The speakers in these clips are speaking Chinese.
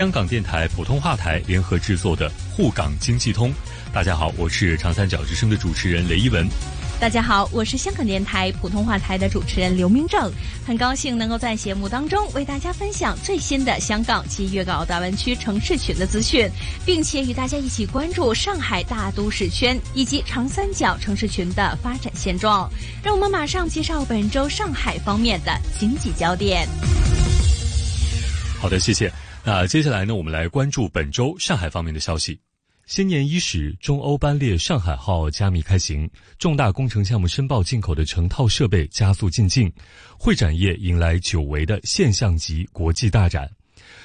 香港电台普通话台联合制作的《沪港经济通》，大家好，我是长三角之声的主持人雷一文。大家好，我是香港电台普通话台的主持人刘明正，很高兴能够在节目当中为大家分享最新的香港及粤港澳大湾区城市群的资讯，并且与大家一起关注上海大都市圈以及长三角城市群的发展现状。让我们马上介绍本周上海方面的经济焦点。好的，谢谢。那接下来呢，我们来关注本周上海方面的消息。新年伊始，中欧班列上海号加密开行，重大工程项目申报进口的成套设备加速进境，会展业迎来久违的现象级国际大展。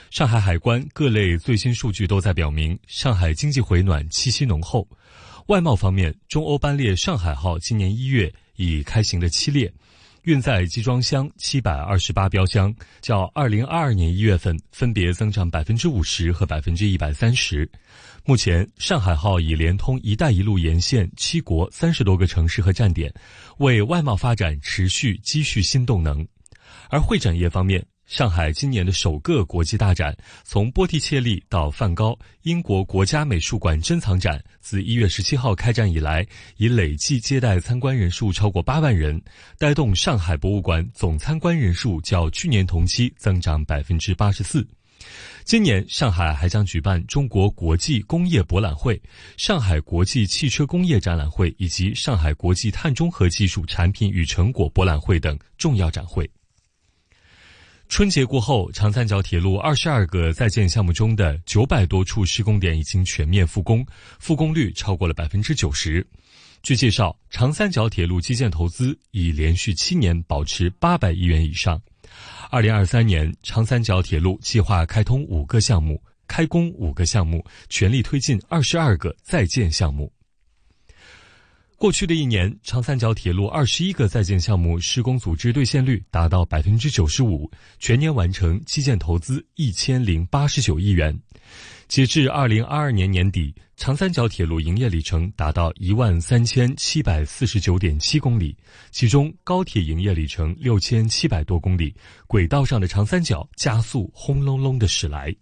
上海海关各类最新数据都在表明，上海经济回暖气息浓厚。外贸方面，中欧班列上海号今年一月已开行了七列。运载集装箱七百二十八标箱，较二零二二年一月份分别增长百分之五十和百分之一百三十。目前，上海号已连通“一带一路”沿线七国三十多个城市和站点，为外贸发展持续积蓄新动能。而会展业方面，上海今年的首个国际大展，从波提切利到梵高，英国国家美术馆珍藏展自一月十七号开展以来，已累计接待参观人数超过八万人，带动上海博物馆总参观人数较去年同期增长百分之八十四。今年上海还将举办中国国际工业博览会、上海国际汽车工业展览会以及上海国际碳中和技术产品与成果博览会等重要展会。春节过后，长三角铁路二十二个在建项目中的九百多处施工点已经全面复工，复工率超过了百分之九十。据介绍，长三角铁路基建投资已连续七年保持八百亿元以上。二零二三年，长三角铁路计划开通五个项目，开工五个项目，全力推进二十二个在建项目。过去的一年，长三角铁路二十一个在建项目施工组织兑现率达到百分之九十五，全年完成基建投资一千零八十九亿元。截至二零二二年年底，长三角铁路营业里程达到一万三千七百四十九点七公里，其中高铁营业里程六千七百多公里，轨道上的长三角加速轰隆隆的驶来。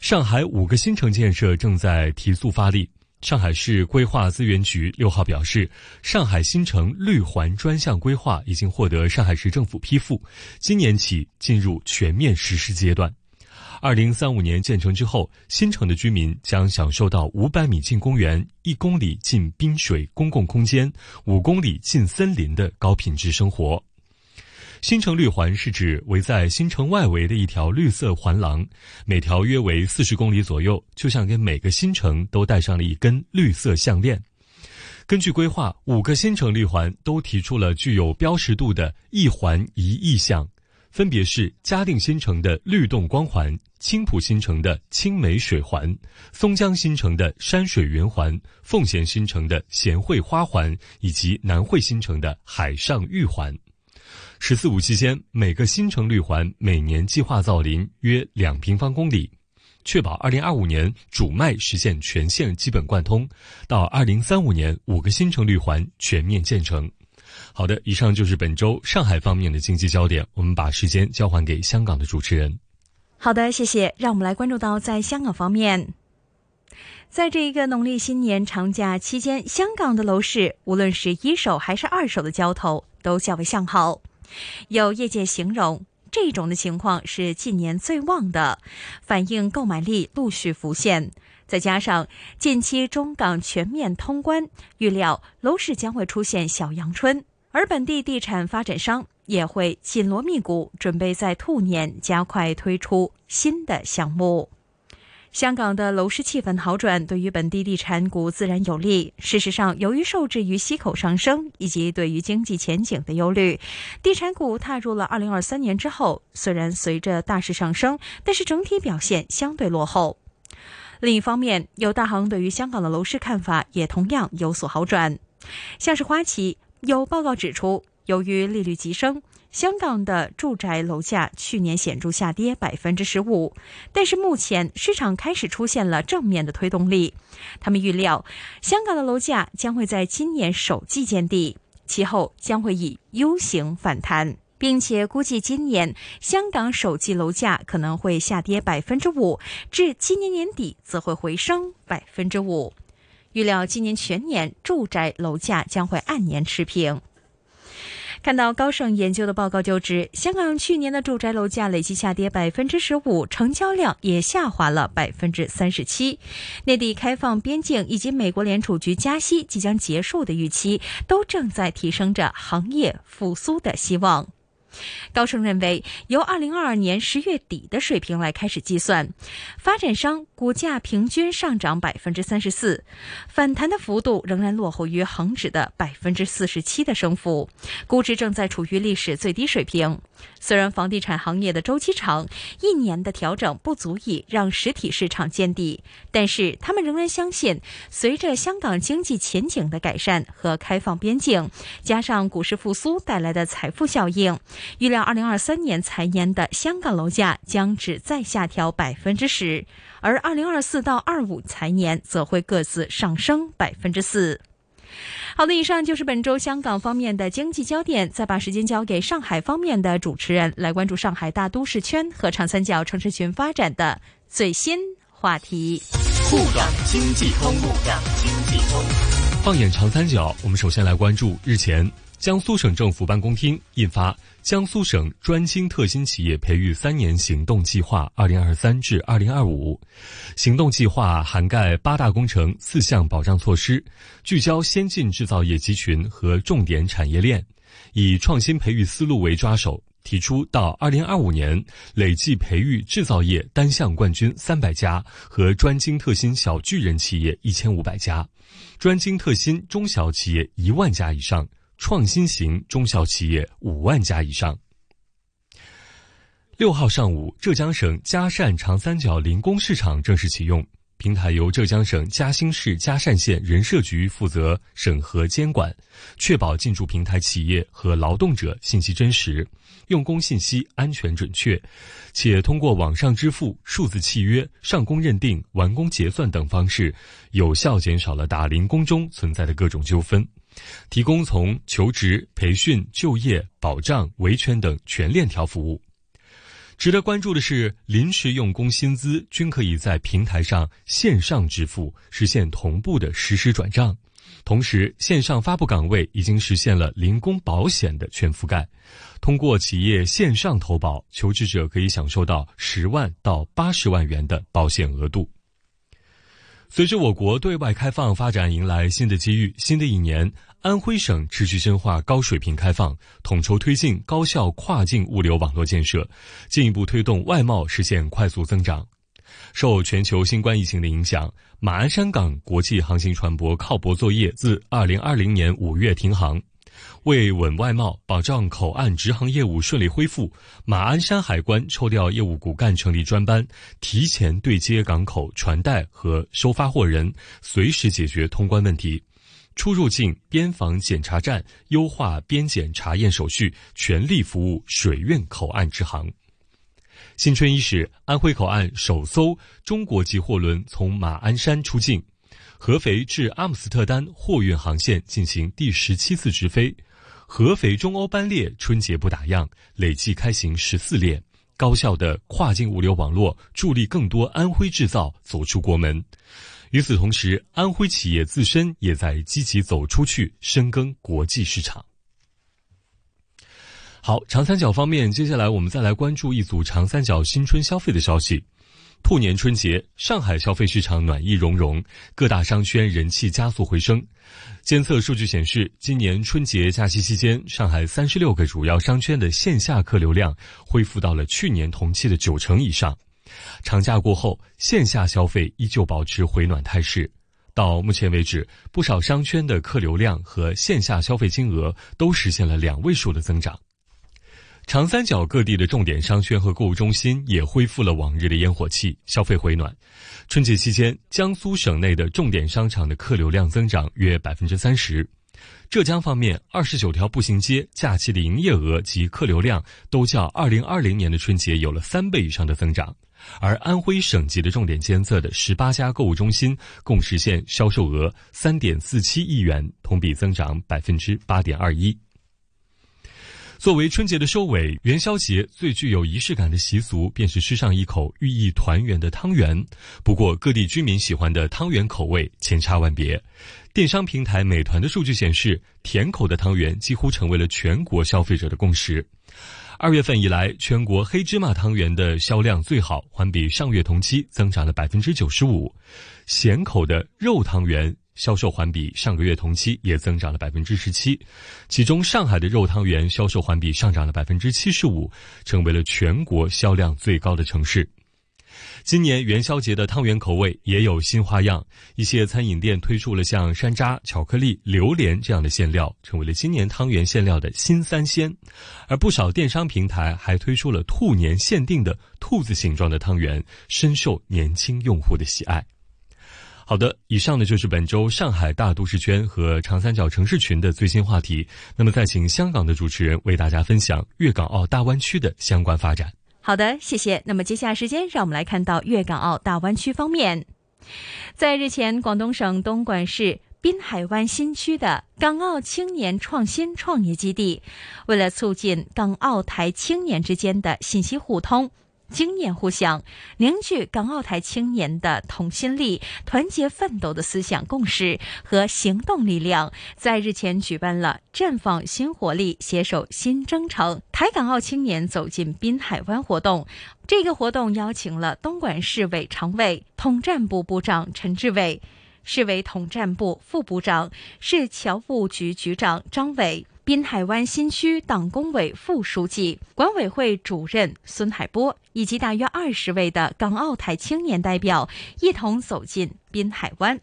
上海五个新城建设正在提速发力。上海市规划资源局六号表示，上海新城绿环专项规划已经获得上海市政府批复，今年起进入全面实施阶段。二零三五年建成之后，新城的居民将享受到五百米进公园、一公里进滨水公共空间、五公里进森林的高品质生活。新城绿环是指围在新城外围的一条绿色环廊，每条约为四十公里左右，就像给每个新城都戴上了一根绿色项链。根据规划，五个新城绿环都提出了具有标识度的一环一意象，分别是嘉定新城的绿动光环、青浦新城的青梅水环、松江新城的山水圆环、奉贤新城的贤惠花环以及南汇新城的海上玉环。“十四五”期间，每个新城绿环每年计划造林约两平方公里，确保二零二五年主脉实现全线基本贯通，到二零三五年五个新城绿环全面建成。好的，以上就是本周上海方面的经济焦点。我们把时间交还给香港的主持人。好的，谢谢。让我们来关注到在香港方面，在这一个农历新年长假期间，香港的楼市无论是一手还是二手的交投都较为向好。有业界形容，这种的情况是近年最旺的，反映购买力陆续浮现。再加上近期中港全面通关，预料楼市将会出现小阳春，而本地地产发展商也会紧锣密鼓，准备在兔年加快推出新的项目。香港的楼市气氛好转，对于本地地产股自然有利。事实上，由于受制于息口上升以及对于经济前景的忧虑，地产股踏入了二零二三年之后，虽然随着大势上升，但是整体表现相对落后。另一方面，有大行对于香港的楼市看法也同样有所好转，像是花旗有报告指出，由于利率急升。香港的住宅楼价去年显著下跌百分之十五，但是目前市场开始出现了正面的推动力。他们预料，香港的楼价将会在今年首季见底，其后将会以 U 型反弹。并且估计今年香港首季楼价可能会下跌百分之五，至今年年底则会回升百分之五。预料今年全年住宅楼价将会按年持平。看到高盛研究的报告就指，香港去年的住宅楼价累计下跌百分之十五，成交量也下滑了百分之三十七。内地开放边境以及美国联储局加息即将结束的预期，都正在提升着行业复苏的希望。高盛认为，由二零二二年十月底的水平来开始计算，发展商股价平均上涨百分之三十四，反弹的幅度仍然落后于恒指的百分之四十七的升幅，估值正在处于历史最低水平。虽然房地产行业的周期长，一年的调整不足以让实体市场见底，但是他们仍然相信，随着香港经济前景的改善和开放边境，加上股市复苏带来的财富效应。预料二零二三年财年的香港楼价将只再下调百分之十，而二零二四到二五财年则会各自上升百分之四。好的，以上就是本周香港方面的经济焦点。再把时间交给上海方面的主持人，来关注上海大都市圈和长三角城市群发展的最新话题。沪港经济通，沪港经济通。放眼长三角，我们首先来关注日前。江苏省政府办公厅印发《江苏省专精特新企业培育三年行动计划（二零二三至二零二五）》。行动计划涵盖八大工程、四项保障措施，聚焦先进制造业集群和重点产业链，以创新培育思路为抓手，提出到二零二五年累计培育制造业单项冠军三百家和专精特新小巨人企业一千五百家，专精特新中小企业一万家以上。创新型中小企业五万家以上。六号上午，浙江省嘉善长三角零工市场正式启用，平台由浙江省嘉兴市嘉善县人社局负责审核监管，确保进驻平台企业和劳动者信息真实，用工信息安全准确，且通过网上支付、数字契约、上工认定、完工结算等方式，有效减少了打零工中存在的各种纠纷。提供从求职、培训、就业、保障、维权等全链条服务。值得关注的是，临时用工薪资均可以在平台上线上支付，实现同步的实时转账。同时，线上发布岗位已经实现了零工保险的全覆盖。通过企业线上投保，求职者可以享受到十万到八十万元的保险额度。随着我国对外开放发展迎来新的机遇，新的一年，安徽省持续深化高水平开放，统筹推进高效跨境物流网络建设，进一步推动外贸实现快速增长。受全球新冠疫情的影响，马鞍山港国际航行船舶靠泊作业自2020年5月停航。为稳外贸、保障口岸直航业务顺利恢复，马鞍山海关抽调业务骨干成立专班，提前对接港口船代和收发货人，随时解决通关问题。出入境边防检查站优化边检查验手续，全力服务水运口岸直航。新春伊始，安徽口岸首艘中国籍货轮从马鞍山出境。合肥至阿姆斯特丹货运航线进行第十七次直飞，合肥中欧班列春节不打烊，累计开行十四列，高效的跨境物流网络助力更多安徽制造走出国门。与此同时，安徽企业自身也在积极走出去，深耕国际市场。好，长三角方面，接下来我们再来关注一组长三角新春消费的消息。兔年春节，上海消费市场暖意融融，各大商圈人气加速回升。监测数据显示，今年春节假期期间，上海三十六个主要商圈的线下客流量恢复到了去年同期的九成以上。长假过后，线下消费依旧保持回暖态势。到目前为止，不少商圈的客流量和线下消费金额都实现了两位数的增长。长三角各地的重点商圈和购物中心也恢复了往日的烟火气，消费回暖。春节期间，江苏省内的重点商场的客流量增长约百分之三十。浙江方面，二十九条步行街假期的营业额及客流量都较二零二零年的春节有了三倍以上的增长。而安徽省级的重点监测的十八家购物中心共实现销售额三点四七亿元，同比增长百分之八点二一。作为春节的收尾，元宵节最具有仪式感的习俗便是吃上一口寓意团圆的汤圆。不过，各地居民喜欢的汤圆口味千差万别。电商平台美团的数据显示，甜口的汤圆几乎成为了全国消费者的共识。二月份以来，全国黑芝麻汤圆的销量最好，环比上月同期增长了百分之九十五。咸口的肉汤圆销售环比上个月同期也增长了百分之十七，其中上海的肉汤圆销售环比上涨了百分之七十五，成为了全国销量最高的城市。今年元宵节的汤圆口味也有新花样，一些餐饮店推出了像山楂、巧克力、榴莲这样的馅料，成为了今年汤圆馅料的新三鲜。而不少电商平台还推出了兔年限定的兔子形状的汤圆，深受年轻用户的喜爱。好的，以上呢就是本周上海大都市圈和长三角城市群的最新话题。那么，再请香港的主持人为大家分享粤港澳大湾区的相关发展。好的，谢谢。那么接下来时间，让我们来看到粤港澳大湾区方面。在日前，广东省东莞市滨海湾新区的港澳青年创新创业基地，为了促进港澳台青年之间的信息互通。经验互享，凝聚港澳台青年的同心力、团结奋斗的思想共识和行动力量，在日前举办了“绽放新活力，携手新征程，台港澳青年走进滨海湾”活动。这个活动邀请了东莞市委常委、统战部部长陈志伟、市委统战部副部长、市侨务局局长张伟。滨海湾新区党工委副书记、管委会主任孙海波以及大约二十位的港澳台青年代表一同走进滨海湾。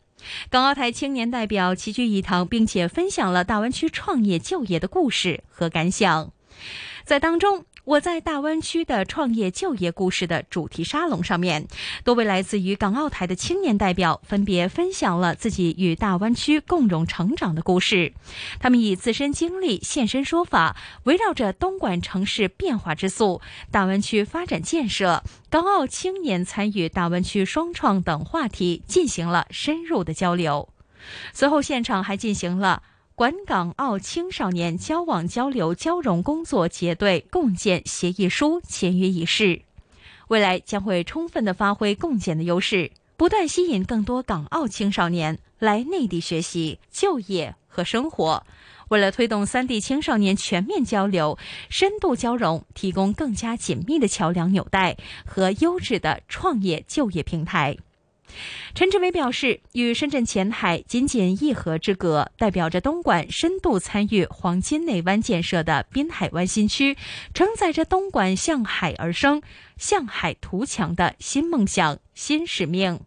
港澳台青年代表齐聚一堂，并且分享了大湾区创业就业的故事和感想，在当中。我在大湾区的创业就业故事的主题沙龙上面，多位来自于港澳台的青年代表分别分享了自己与大湾区共荣成长的故事。他们以自身经历现身说法，围绕着东莞城市变化之速、大湾区发展建设、港澳青年参与大湾区双创等话题进行了深入的交流。随后，现场还进行了。管港澳青少年交往交流交融工作结对共建协议书签约仪式，未来将会充分的发挥共建的优势，不断吸引更多港澳青少年来内地学习、就业和生活。为了推动三地青少年全面交流、深度交融，提供更加紧密的桥梁纽带和优质的创业就业平台。陈志伟表示，与深圳前海仅仅一河之隔，代表着东莞深度参与黄金内湾建设的滨海湾新区，承载着东莞向海而生、向海图强的新梦想、新使命。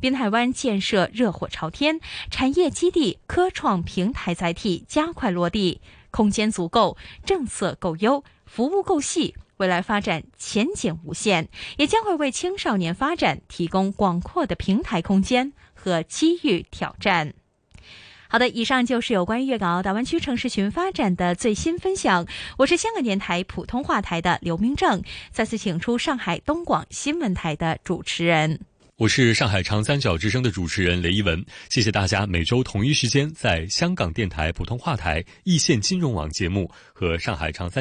滨海湾建设热火朝天，产业基地、科创平台载体加快落地，空间足够，政策够优，服务够细。未来发展前景无限，也将会为青少年发展提供广阔的平台空间和机遇挑战。好的，以上就是有关粤港澳大湾区城市群发展的最新分享。我是香港电台普通话台的刘明正，再次请出上海东广新闻台的主持人。我是上海长三角之声的主持人雷一文。谢谢大家每周同一时间在香港电台普通话台、易线金融网节目和上海长三。